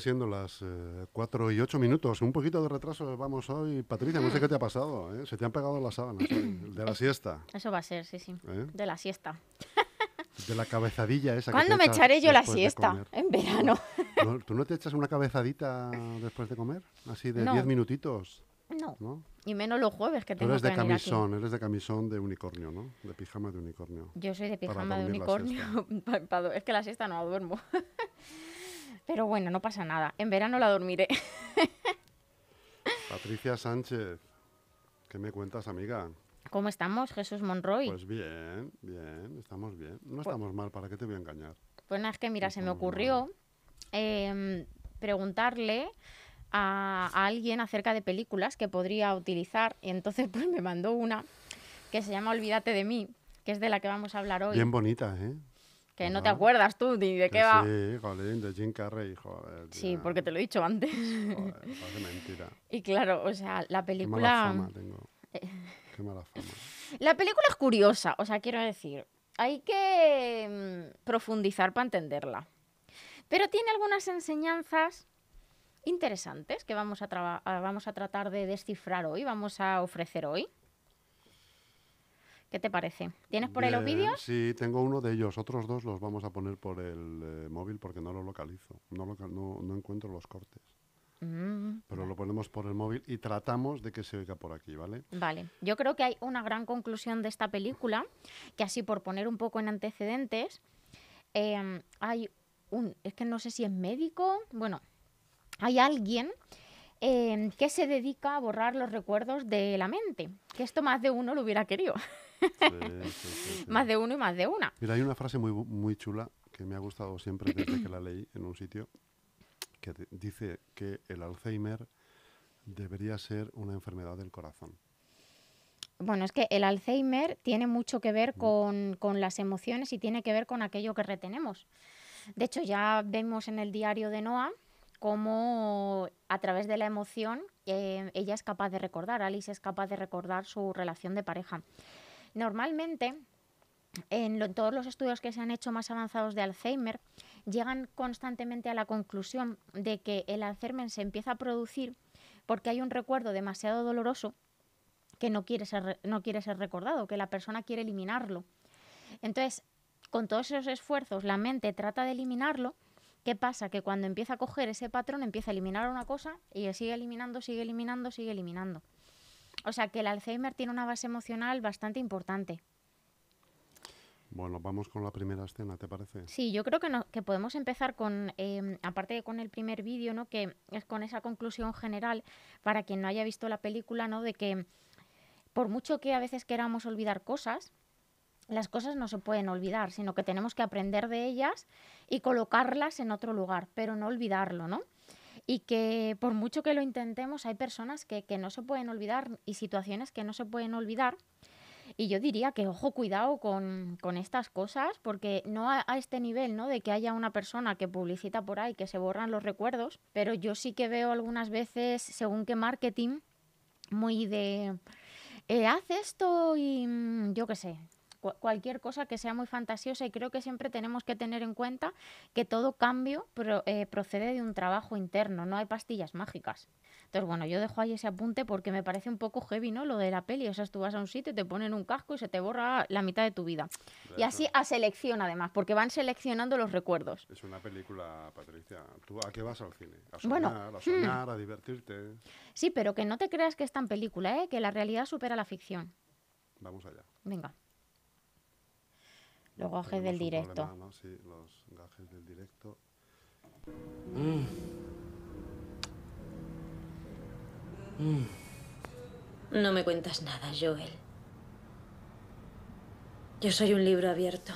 Siendo las 4 y 8 minutos, un poquito de retraso vamos hoy. Patricia, no sé qué te ha pasado, ¿eh? Se te han pegado las sábanas hoy, de la siesta, Eso va a ser, sí, sí. ¿eh? De la siesta. De la cabezadilla esa que ¿Cuándo te me echaré yo la siesta? En verano. ¿No- ¿Tú no te echas una cabezadita después de comer? Así de No. 10 minutitos, No. ¿no? Y menos los jueves que Tú tengo eres que de camisón, eres de camisón de unicornio, ¿no? De pijama de unicornio. Yo soy de pijama de unicornio. es que la siesta no la duermo. Pero bueno, no pasa nada. En verano la dormiré. Patricia Sánchez, ¿qué me cuentas, amiga? ¿Cómo estamos, Jesús Monroy? Pues, Pues bien, bien, estamos bien. No estamos mal, ¿para qué te voy a engañar? nada, es que mira, se me ocurrió em, preguntarle a, a alguien acerca de películas que podría utilizar. Y entonces pues me mandó una que se llama Olvídate de mí, que es de la que vamos a hablar hoy. Bien bonita, ¿eh? Que no te acuerdas tú ni de qué va. Sí, jolín, de Jim Carrey, joder. Sí, tía. porque te lo he dicho antes. Joder, parece mentira. Y claro, o sea, la Qué mala película... fama tengo. Qué mala fama. La película es curiosa, o sea, quiero decir, hay que mm, profundizar para entenderla. Pero tiene algunas enseñanzas interesantes que vamos a- vamos a tratar de descifrar hoy, vamos a ofrecer hoy. ¿Qué te parece? ¿Tienes por ahí los vídeos? Sí, tengo uno de ellos. Otros dos los vamos a poner por el eh, móvil porque no lo localizo. No, loca- no, no encuentro los cortes. Mm, Pero lo ponemos por el móvil y tratamos de que se oiga por aquí, ¿vale? Vale, yo creo que hay una gran conclusión de esta película, que así por poner un poco en antecedentes, em, hay un, es que no sé si es médico, bueno, hay alguien em, que se dedica a borrar los recuerdos de la mente, que esto más de uno lo hubiera querido, Sí, sí, sí, sí. más de uno y más de una. Mira, hay una frase muy, muy chula que me ha gustado siempre desde que la leí en un sitio, que dice que el Alzheimer debería ser una enfermedad del corazón. Bueno, es que el Alzheimer tiene mucho que ver con, con las emociones y tiene que ver con aquello que retenemos. De hecho, ya vemos en el diario de Noah cómo a través de la emoción eh, ella es capaz de recordar, Alice es capaz de recordar su relación de pareja. Normalmente, en todos los estudios que se han hecho más avanzados de Alzheimer, llegan constantemente a la conclusión de que el Alzheimer se empieza a producir porque hay un recuerdo demasiado doloroso que no quiere ser, no quiere ser recordado, que la persona quiere eliminarlo. Entonces, con todos esos esfuerzos, la mente trata de eliminarlo. ¿Qué pasa? Que cuando empieza a coger ese patrón, empieza a eliminar una cosa y sigue eliminando, sigue eliminando, sigue eliminando. O sea que el Alzheimer tiene una base emocional bastante importante. Bueno, vamos con la primera escena, ¿te parece? Sí, yo creo que, no- que podemos empezar con, eh, aparte de con el primer vídeo, ¿no? que es con esa conclusión general, para quien no haya visto la película, ¿no? de que por mucho que a veces queramos olvidar cosas, las cosas no se pueden olvidar, sino que tenemos que aprender de ellas y colocarlas en otro lugar, pero no olvidarlo, ¿no? Y que por mucho que lo intentemos, hay personas que, que no se pueden olvidar y situaciones que no se pueden olvidar. Y yo diría que, ojo, cuidado con, con estas cosas, porque no a, este nivel, ¿no? De que haya una persona que publicita por ahí que se borran los recuerdos, pero yo sí que veo algunas veces, según qué marketing, muy de, eh, haz esto y mm, yo qué sé, cu- cualquier cosa que sea muy fantasiosa y creo que siempre tenemos que tener en cuenta que todo cambio pro- eh, procede de un trabajo interno, no hay pastillas mágicas. Entonces, bueno, yo dejo ahí ese apunte porque me parece un poco heavy, ¿no? Lo de la peli, o sea, tú vas a un sitio, te ponen un casco y se te borra la mitad de tu vida. Y así a selección además, porque van seleccionando los recuerdos. Es una película, Patricia. ¿Tú a qué vas al cine? A Bueno, soñar, a soñar, a divertirte. Sí, pero que no te creas que es tan película, ¿eh? Que la realidad supera la ficción. Vamos allá. Venga. Los gajes Tenemos del directo. problema, ¿no? Sí, los gajes del directo. No me cuentas nada, Joel. Yo soy un libro abierto.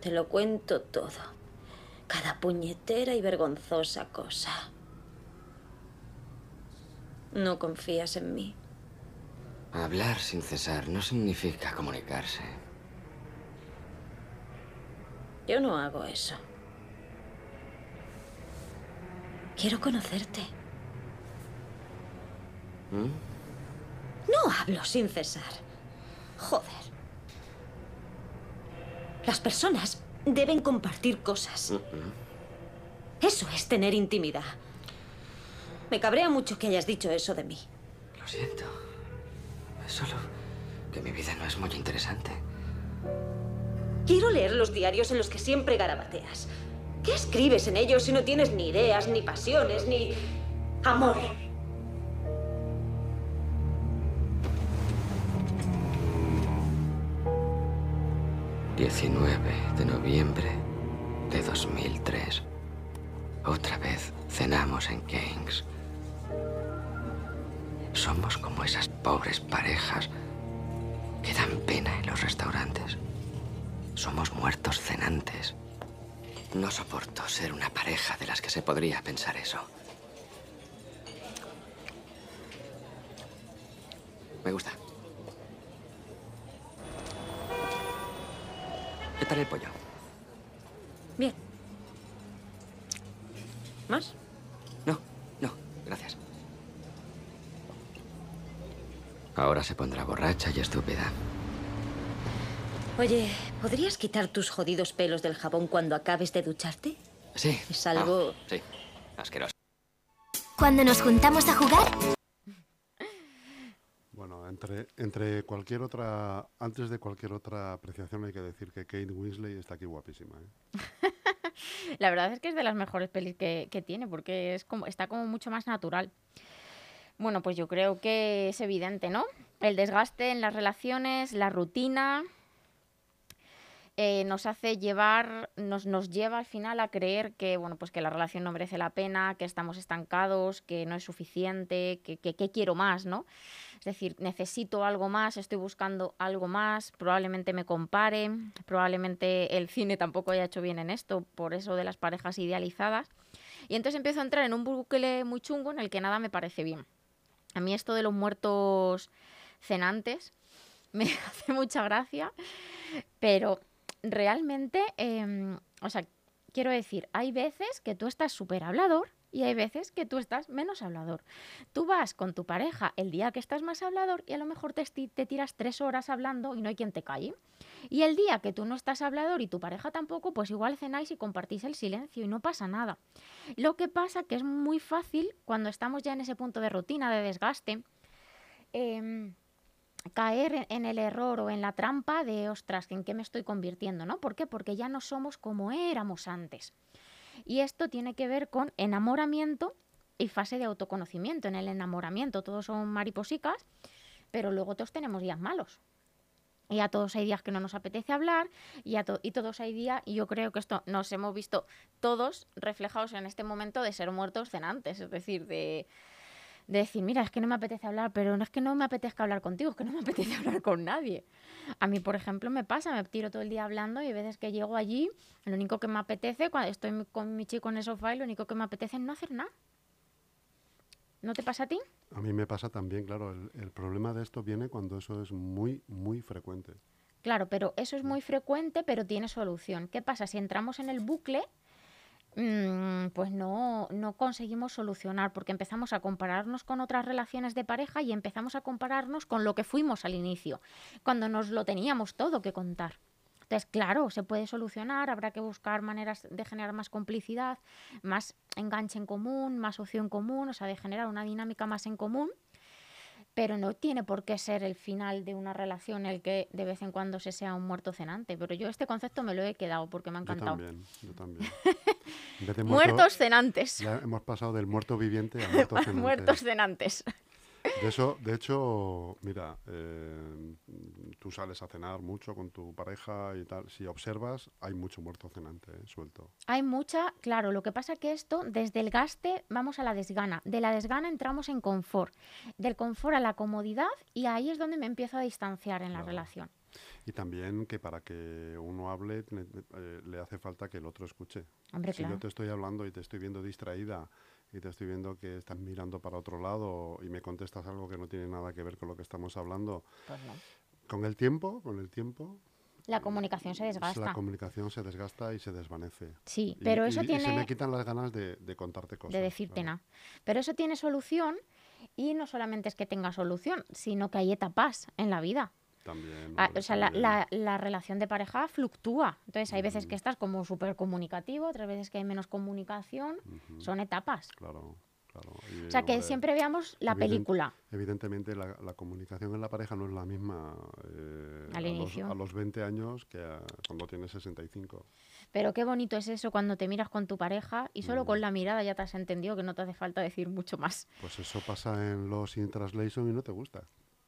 Te lo cuento todo. Cada puñetera y vergonzosa cosa. No confías en mí. Hablar sin cesar no significa comunicarse. Yo no hago eso. Quiero conocerte. ¿Mm? No hablo sin cesar. Joder. Las personas deben compartir cosas. Eso es tener intimidad. Me cabrea mucho que hayas dicho eso de mí. Lo siento. Es solo que mi vida no es muy interesante. Quiero leer los diarios en los que siempre garabateas. ¿Qué escribes en ellos si no tienes ni ideas, ni pasiones, ni amor? ...19 de noviembre de 2003. Otra vez cenamos en Keynes. Somos como esas pobres parejas que dan pena en los restaurantes. Somos muertos cenantes. No soporto ser una pareja de las que se podría pensar eso. Me gusta. ¿Qué tal el pollo? Bien. ¿Más? No, no, gracias. Ahora se pondrá borracha y estúpida. Oye, ¿podrías quitar tus jodidos pelos del jabón cuando acabes de ducharte? Sí. Es algo- Ah, sí, asqueroso. Cuando nos juntamos a jugar, Bueno, entre, entre cualquier otra, antes de cualquier otra apreciación hay que decir que Kate Winslet está aquí guapísima. ¿eh? La verdad es que es de las mejores pelis que, que tiene, porque es como, está como mucho más natural. Bueno, pues yo creo que es evidente, ¿no? El desgaste en las relaciones, la rutina, eh, nos hace llevar, nos, nos lleva al final a creer que, bueno, pues que la relación no merece la pena, que estamos estancados, que no es suficiente, que, que, que quiero más, ¿no? Es decir, necesito algo más, estoy buscando algo más, probablemente me compare, probablemente el cine tampoco haya hecho bien en esto, por eso de las parejas idealizadas. Y entonces empiezo a entrar en un bucle muy chungo en el que nada me parece bien. A mí esto de los muertos cenantes me hace mucha gracia, pero realmente, eh, o sea, quiero decir, hay veces que tú estás súper hablador y hay veces que tú estás menos hablador. Tú vas con tu pareja el día que estás más hablador y a lo mejor te, te tiras tres horas hablando y no hay quien te calle. Y el día que tú no estás hablador y tu pareja tampoco, pues igual cenáis y compartís el silencio y no pasa nada. Lo que pasa que es muy fácil cuando estamos ya en ese punto de rutina, de desgaste, em, caer en, el error o en la trampa de, ostras, ¿en qué me estoy convirtiendo? ¿no? ¿Por qué? Porque ya no somos como éramos antes. Y esto tiene que ver con enamoramiento y fase de autoconocimiento. En el enamoramiento todos son mariposicas, pero luego todos tenemos días malos. Y a todos hay días que no nos apetece hablar y, a to- y todos hay días, y yo creo que esto nos hemos visto todos reflejados en este momento de ser muertos cenantes, es decir, de, de decir, mira, es que no me apetece hablar, pero no es que no me apetezca hablar contigo, es que no me apetece hablar con nadie. A mí, por ejemplo, me pasa, me tiro todo el día hablando y hay veces que llego allí, lo único que me apetece, cuando estoy con mi chico en el sofá, y lo único que me apetece es no hacer nada. ¿No te pasa a ti? A mí me pasa también, claro, el, el problema de esto viene cuando eso es muy, muy frecuente. Claro, pero eso es muy frecuente, pero tiene solución. ¿Qué pasa? Si entramos en el bucle, mm, pues no, no conseguimos solucionar, porque empezamos a compararnos con otras relaciones de pareja y empezamos a compararnos con lo que fuimos al inicio, cuando nos lo teníamos todo que contar. Entonces, claro, se puede solucionar, habrá que buscar maneras de generar más complicidad, más enganche en común, más opción común, o sea, de generar una dinámica más en común pero no tiene por qué ser el final de una relación el que de vez en cuando se sea un muerto cenante. Pero yo este concepto me lo he quedado porque me ha Yo encantado. también, yo también. Muerto, Muertos cenantes. Ya hemos pasado del muerto viviente a muerto cenante. Muertos cenantes. De eso, de hecho, mira, eh, tú sales a cenar mucho con tu pareja y tal. Si observas, hay mucho muerto cenante eh, suelto. Hay mucha, claro, lo que pasa que esto, desde el gaste vamos a la desgana. De la desgana entramos en confort. Del confort a la comodidad y ahí es donde me empiezo a distanciar en la relación. Y también que para que uno hable tiene- eh, le hace falta que el otro escuche. Hombre, si claro. yo te estoy hablando y te estoy viendo distraída y te estoy viendo que estás mirando para otro lado y me contestas algo que no tiene nada que ver con lo que estamos hablando, Pues no. con el tiempo, con el tiempo, La comunicación se desgasta. La comunicación se desgasta y se desvanece. Sí, Y- pero y- eso y se me tiene quitan las ganas de, de contarte cosas. de decirte nada. Pero eso tiene solución y no solamente es que tenga solución, sino que hay etapas en la vida. También. Ah, o sea, la, también. la- la relación de pareja fluctúa. Entonces, hay veces que estás como súper comunicativo, otras veces que hay menos comunicación. Son etapas. Claro, claro. Y, O sea, que hombre, siempre veamos la evident- película. Evidentemente, la, la comunicación en la pareja no es la misma eh, Al a, los, inicio. a los 20 años que a- cuando tienes 65. Pero qué bonito es eso cuando te miras con tu pareja y solo Mm. con la mirada ya te has entendido que no te hace falta decir mucho más. Pues eso pasa en los in translation y no te gusta.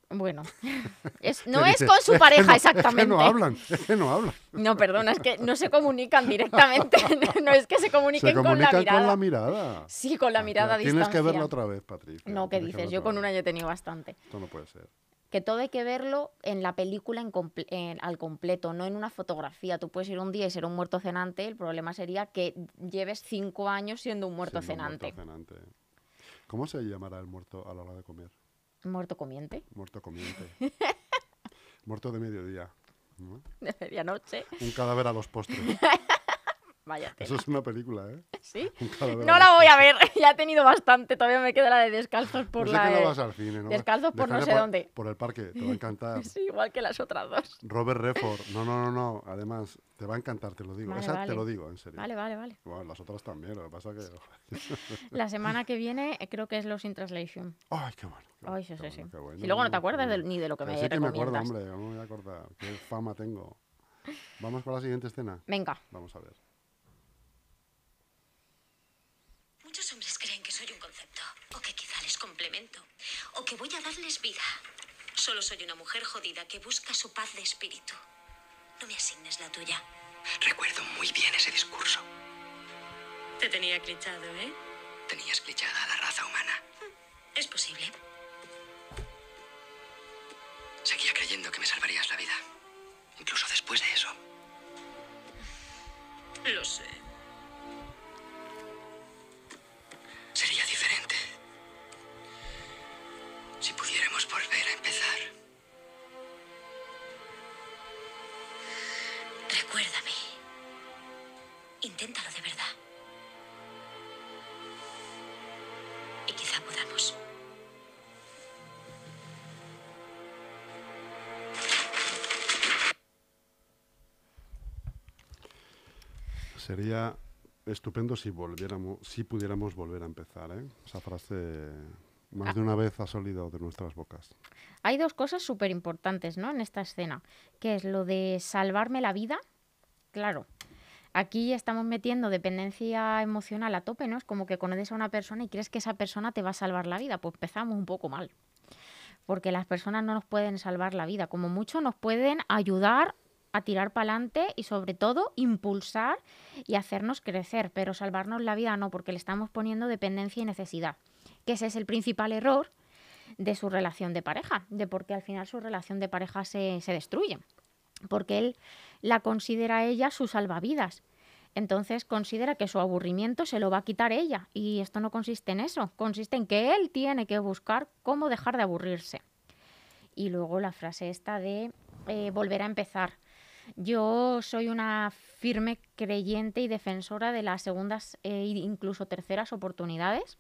Bueno, es, ¿Qué no es con su pareja exactamente. Es que no hablan, es que no hablan. No, perdona, es que no se comunican directamente. no es que se comuniquen Se con la comunican mirada. con la mirada. Sí, con la Ah, mirada a Tienes que verla otra vez, Patricia. No, ¿qué que dices? Yo con un vez. año he tenido bastante. Esto no puede ser. Que todo hay que verlo en la película en comple- en- al completo, no en una fotografía. Tú puedes ir un día y ser un muerto cenante, el problema sería que lleves cinco años siendo un muerto Siendo un cenante. muerto cenante. ¿Cómo se llamará el muerto a la hora de comer? Muerto comiente, Muerto comiente. muerto de mediodía. ¿no? de medianoche. Un cadáver a los postres. Vaya tela. Eso es una película, ¿eh? ¿Sí? No la voy a ver, ya he tenido bastante, todavía me queda la de descalzos por No sé la que no vas al cine, ¿no? Descalzos por no sé dónde. Por el parque, te va a encantar. Sí, igual que las otras dos. Robert Redford. No, no, no, no. Además, te va a encantar, te lo digo. Vale, Esa vale. te lo digo, en serio. Vale, vale, vale. Bueno, las otras también, lo que pasa que... La semana que viene eh, creo que es Los in Translation. ¡Ay, qué bueno! qué Ay, sí, sí, sí. bueno, qué bueno, Si luego no te acuerdas ni de lo que me sí que me acuerdo, hombre, no me voy a acordar. Qué fama tengo. Vamos con la siguiente escena. Venga. Vamos a ver. Muchos hombres creen que soy un concepto, o que quizá les complemento, o que voy a darles vida. Solo soy una mujer jodida que busca su paz de espíritu. No me asignes la tuya. Recuerdo muy bien ese discurso. Te tenía clichado, ¿eh? Tenías clichada a la raza humana. Es posible. Seguía creyendo que me salvarías la vida. Incluso después de eso. Lo sé. Sería estupendo si volviéramos, si pudiéramos volver a empezar, ¿eh? Esa frase más de una vez ha salido de nuestras bocas. Hay dos cosas súper importantes, ¿no? En esta escena, que es lo de salvarme la vida. Claro, aquí estamos metiendo dependencia emocional a tope, ¿no? Es como que conoces a una persona y crees que esa persona te va a salvar la vida. Pues empezamos un poco mal. Porque las personas no nos pueden salvar la vida. Como mucho nos pueden ayudar a tirar para adelante y sobre todo impulsar y hacernos crecer. Pero salvarnos la vida no, porque le estamos poniendo dependencia y necesidad. Que ese es el principal error de su relación de pareja, de por qué al final su relación de pareja se, se destruye. Porque él la considera a ella su salvavidas. Entonces considera que su aburrimiento se lo va a quitar ella. Y esto no consiste en eso. Consiste en que él tiene que buscar cómo dejar de aburrirse. Y luego la frase esta de eh, volver a empezar. Yo soy una firme creyente y defensora de las segundas e incluso terceras oportunidades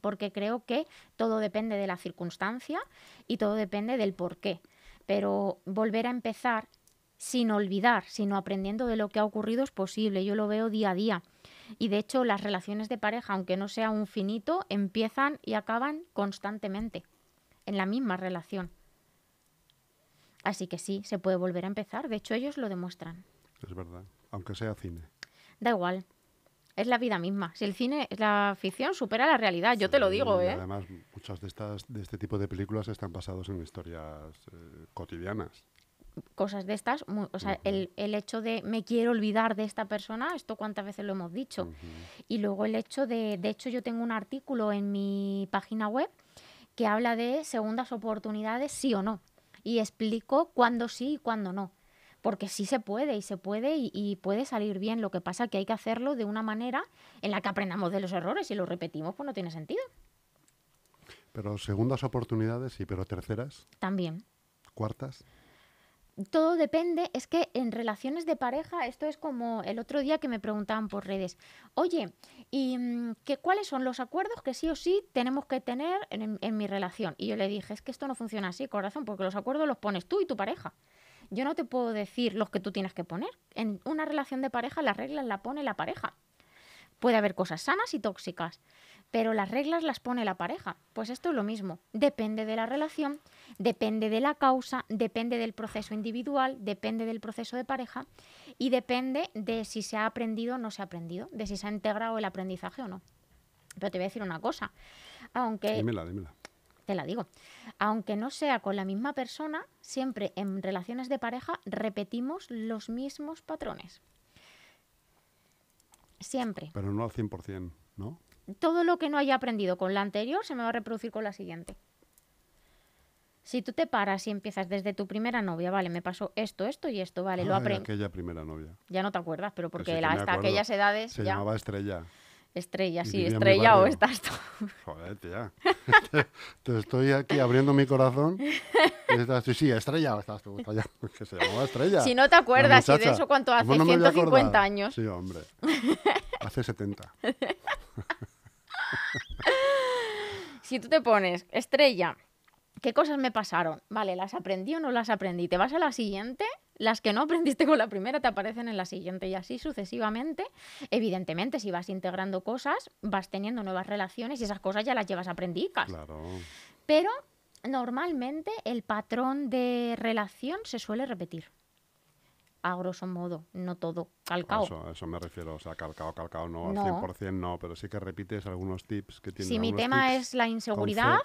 porque creo que todo depende de la circunstancia y todo depende del por qué. Pero volver a empezar sin olvidar, sino aprendiendo de lo que ha ocurrido es posible. Yo lo veo día a día. Y de hecho las relaciones de pareja, aunque no sea un finito, empiezan y acaban constantemente en la misma relación. Así que sí, se puede volver a empezar. De hecho, ellos lo demuestran. Es verdad. Aunque sea cine. Da igual. Es la vida misma. Si el cine, la ficción supera la realidad, yo te lo digo, ¿eh? Además, muchas de estas de este tipo de películas están basadas en historias eh, cotidianas. cosas de estas, mu- o sea, el, el hecho de me quiero olvidar de esta persona, esto cuántas veces lo hemos dicho. Y luego el hecho de, de hecho yo tengo un artículo en mi página web que habla de segundas oportunidades, sí o no. Y explico cuándo sí y cuándo no. Porque sí se puede y se puede y, y puede salir bien. Lo que pasa que hay que hacerlo de una manera en la que aprendamos de los errores. Si lo repetimos, pues no tiene sentido. Pero segundas oportunidades, sí, pero terceras, También. cuartas. Todo depende, es que en relaciones de pareja, esto es como el otro día que me preguntaban por redes, oye, ¿y mm, qué, cuáles son los acuerdos que sí o sí tenemos que tener en, en mi relación? Y yo le dije, es que esto no funciona así, corazón, porque los acuerdos los pones tú y tu pareja. Yo no te puedo decir los que tú tienes que poner. En una relación de pareja las reglas las pone la pareja. Puede haber cosas sanas y tóxicas, pero las reglas las pone la pareja. Pues esto es lo mismo. Depende de la relación, depende de la causa, depende del proceso individual, depende del proceso de pareja y depende de si se ha aprendido o no se ha aprendido, de si se ha integrado el aprendizaje o no. Pero te voy a decir una cosa. Aunque Dímela, dímela. te la digo. Aunque no sea con la misma persona, siempre en relaciones de pareja repetimos los mismos patrones. Siempre. Pero no al 100%, ¿no? Todo lo que no haya aprendido con la anterior se me va a reproducir con la siguiente. Si tú te paras y empiezas desde tu primera novia, vale, me pasó esto, esto y esto, vale, lo Ay, aprendí. aquella primera novia. Ya no te acuerdas, pero Que porque sí la- hasta acuerdo. aquellas edades Se ya. llamaba Estrella. Estrella, sí, estrella o estás tú. Joder, tía. te, te estoy aquí abriendo mi corazón. Y estás tú, sí, Estrella. Estás tú, Estrella. Que se llamaba Estrella. Si no te acuerdas, y de eso cuánto hace, ¿Cómo no me voy a 150 acordar? años. Sí, hombre. Hace 70. Si tú te pones estrella, ¿qué cosas me pasaron? Vale, ¿las aprendí o no las aprendí? Te vas a la siguiente, las que no aprendiste con la primera te aparecen en la siguiente y así sucesivamente. Evidentemente, si vas integrando cosas, vas teniendo nuevas relaciones y esas cosas ya las llevas aprendidas. Claro. Pero normalmente el patrón de relación se suele repetir. A grosso modo, no todo calcao. eso, eso me refiero. O sea, calcao, calcao no, No. al 100% no, pero sí que repites algunos tips que tienen. Si mi tema es la inseguridad,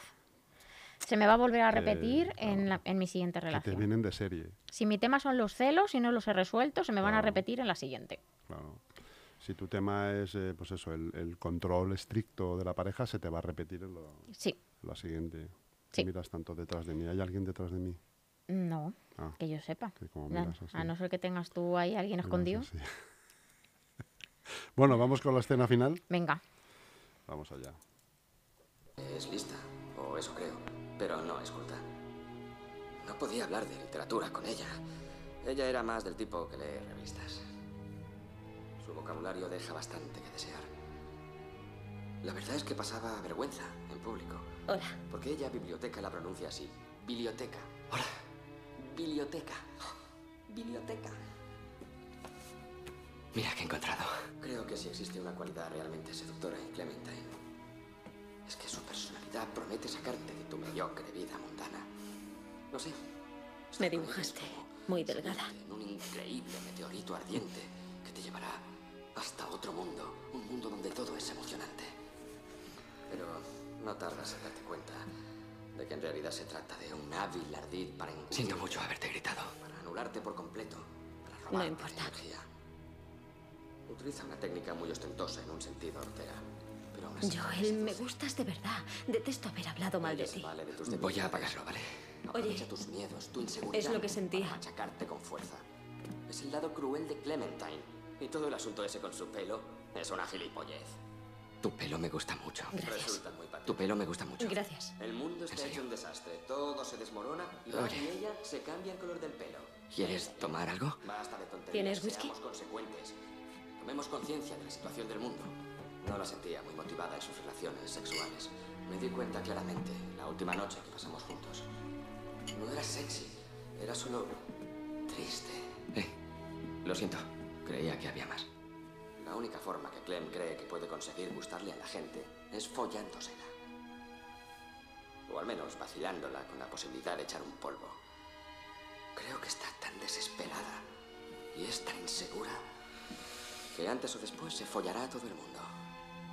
se me va a volver a que, repetir en, claro, la- en mi siguiente que te relación. vienen de serie. Si mi tema son los celos y no los he resuelto, se me van a repetir en la siguiente. Claro. Si tu tema es, eh, pues eso, el, el control estricto de la pareja, se te va a repetir en, lo- Sí, la siguiente. Sí. Miras tanto detrás de mí. ¿Hay alguien detrás de mí? No, Ah, que yo sepa. que así. A no ser que tengas tú ahí alguien escondido. bueno, vamos con la escena final. Venga, Vamos allá. Es lista, o eso creo, pero no es culta. No podía hablar de literatura con ella. Ella era más del tipo que lee revistas. Su vocabulario deja bastante que desear. La verdad es que pasaba vergüenza en público. Hola. Porque ella biblioteca la pronuncia así. Biblioteca. Hola. Biblioteca. Biblioteca. Mira que he encontrado. Creo que si existe una cualidad realmente seductora en Clementine, es que su personalidad promete sacarte de tu mediocre vida mundana. No sé. Me dibujaste muy delgada. En un increíble meteorito ardiente que te llevará hasta otro mundo. Un mundo donde todo es emocionante. Pero no tardas en darte cuenta de que en realidad se trata de un hábil ardid para Siento mucho haberte gritado. Para anularte por completo. Para No robarte importa. energía. Utiliza una técnica muy ostentosa en un sentido hortera. Pero aún así Joel, me gustas de verdad. Detesto haber hablado mal de ti. vale de tus Voy a apagarlo, ¿vale? Oye, tus miedos, tu inseguridad. es lo que sentía. Para machacarte con fuerza. Es el lado cruel de Clementine. Y todo el asunto ese con su pelo es una gilipollez. Tu pelo me gusta mucho. Gracias. Muy. Tu pelo me gusta mucho. Gracias. El mundo está hecho un desastre. Todo se desmorona y Oye. y ella se cambia el color del pelo. ¿Quieres tomar algo? Basta de tonterías. ¿Tienes whisky? Seamos consecuentes. Tomemos conciencia de la situación del mundo. No la sentía muy motivada en sus relaciones sexuales. Me di cuenta claramente la última noche que pasamos juntos. No era sexy, era solo triste. Eh, lo siento. Creía que había más. La única forma que Clem cree que puede conseguir gustarle a la gente es follándosela. O al menos vacilándola con la posibilidad de echar un polvo. Creo que está tan desesperada y es tan insegura que antes o después se follará a todo el mundo.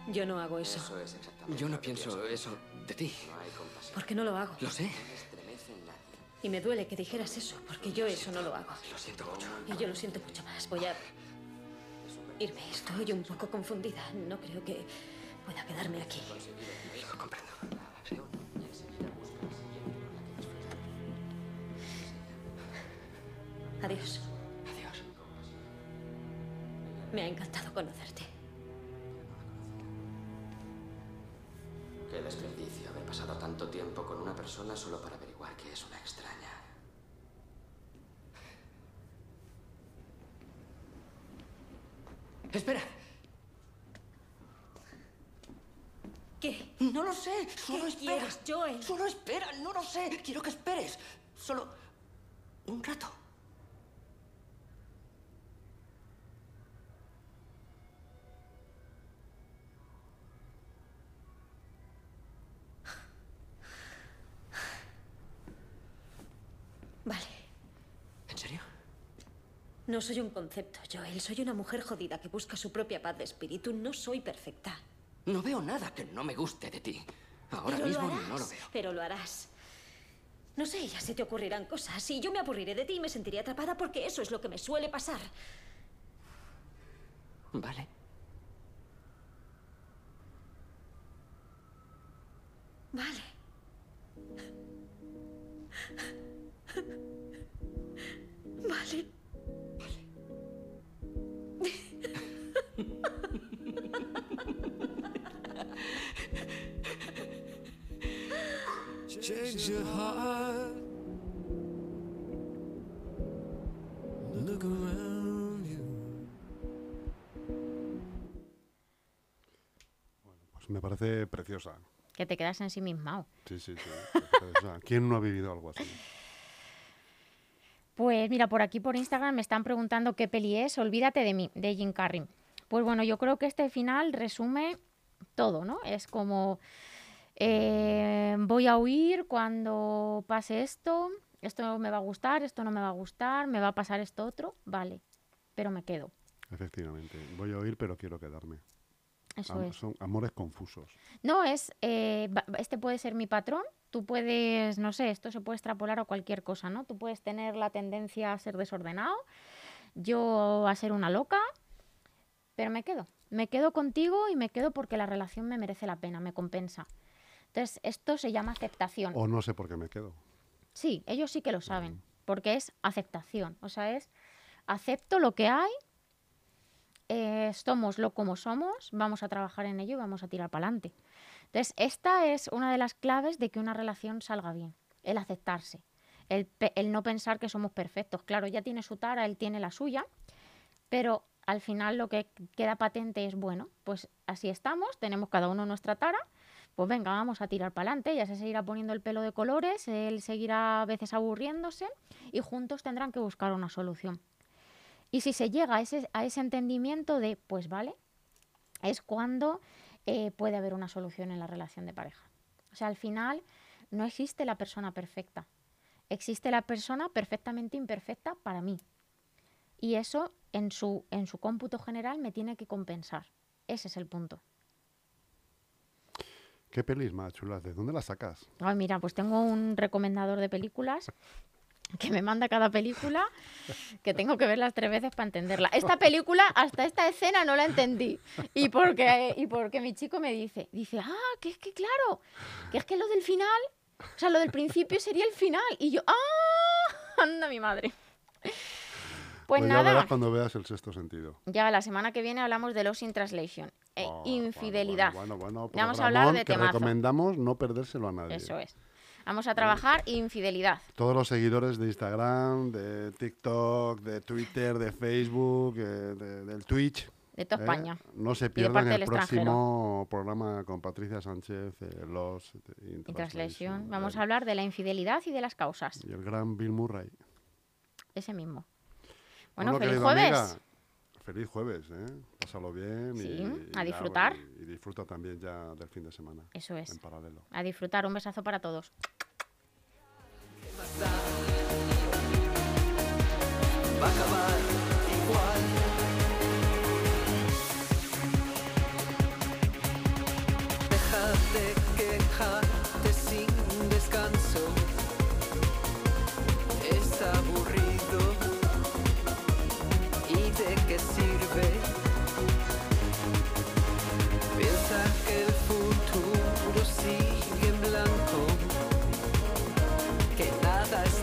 Yo no hago eso. Eso es exactamente Yo no lo que pienso eso de ti. No hay compasión. ¿Por qué no lo hago? Lo sé. Y me duele que dijeras eso, porque yo eso no lo hago. Lo siento mucho. Y yo lo siento mucho más. Voy a irme. Estoy un poco confundida. No creo que pueda quedarme aquí. Lo comprendo. Espera. ¿Qué? No lo sé. Solo ¿Qué espera. Quieres, Joel? Solo espera. No lo sé. Quiero que esperes. Solo un rato. No soy un concepto, Joel. Soy una mujer jodida que busca su propia paz de espíritu. No soy perfecta. No veo nada que no me guste de ti. Ahora pero mismo lo harás, no lo veo. Pero lo harás. No sé, ya se te ocurrirán cosas. Y yo me aburriré de ti y me sentiré atrapada porque eso es lo que me suele pasar. Vale. Vale. Parece preciosa. Que te quedas ensimismado. Sí, sí, sí. preciosa. ¿Quién no ha vivido algo así? Pues mira, por aquí por Instagram me están preguntando qué peli es Olvídate de mí, de Jim Carrey. Pues bueno, yo creo que este final resume todo, ¿no? Es como eh, voy a huir cuando pase esto, esto me va a gustar, esto no me va a gustar, me va a pasar esto otro, vale, pero me quedo. Efectivamente. Voy a oír, pero quiero quedarme. Eso Am- es. Son amores confusos. No, es, eh, este puede ser mi patrón, tú puedes, no sé, esto se puede extrapolar a cualquier cosa, ¿no? Tú puedes tener la tendencia a ser desordenado, yo a ser una loca, pero me quedo. Me quedo contigo y me quedo porque la relación me merece la pena, me compensa. Entonces, esto se llama aceptación. O no sé por qué me quedo. Sí, ellos sí que lo saben, porque es aceptación. O sea, es acepto lo que hay, eh, somos lo como somos, vamos a trabajar en ello y vamos a tirar para adelante. Entonces, esta es una de las claves de que una relación salga bien, el aceptarse, el, el no pensar que somos perfectos. Claro, ella tiene su tara, él tiene la suya, pero al final lo que queda patente es, bueno, pues así estamos, tenemos cada uno nuestra tara, pues venga, vamos a tirar para adelante, ella se seguirá poniendo el pelo de colores, él seguirá a veces aburriéndose y juntos tendrán que buscar una solución. Y si se llega a ese, a ese entendimiento de, pues vale, es cuando eh, puede haber una solución en la relación de pareja. O sea, al final no existe la persona perfecta, existe la persona perfectamente imperfecta para mí. Y eso en su, en su cómputo general me tiene que compensar. Ese es el punto. ¿Qué pelis más chulas? ¿De dónde las sacas? Ay, mira, pues tengo un recomendador de películas que me manda cada película que tengo que verlas tres veces para entenderla. Esta película, hasta esta escena no la entendí. Y porque, y porque mi chico me dice, dice, ah, que es que claro, que es que lo del final, o sea, lo del principio sería el final. Y yo, ah, anda mi madre. Pues, ya nada, verás cuando veas el sexto sentido. ya la semana que viene hablamos de Lost in Translation. e Oh, bueno, infidelidad. Bueno, bueno, bueno, Ya vamos a hablar de que temazo. recomendamos no perdérselo a nadie. Eso es. Vamos a trabajar infidelidad. Todos los seguidores de Instagram, de TikTok, de Twitter, de Facebook, eh, de- del Twitch. De toda ¿eh? España. No se pierdan el extranjero. próximo programa con Patricia Sánchez, eh, Los translation. Vamos a hablar de la infidelidad y de las causas. Y el gran Bill Murray. Ese mismo. Bueno, Bueno, feliz jueves. amiga, feliz jueves, ¿eh? Pásalo bien. y- Sí, y, a disfrutar. Y, y disfruta también ya del fin de semana. Eso es. En paralelo. A disfrutar. Un besazo para todos. Va a acabar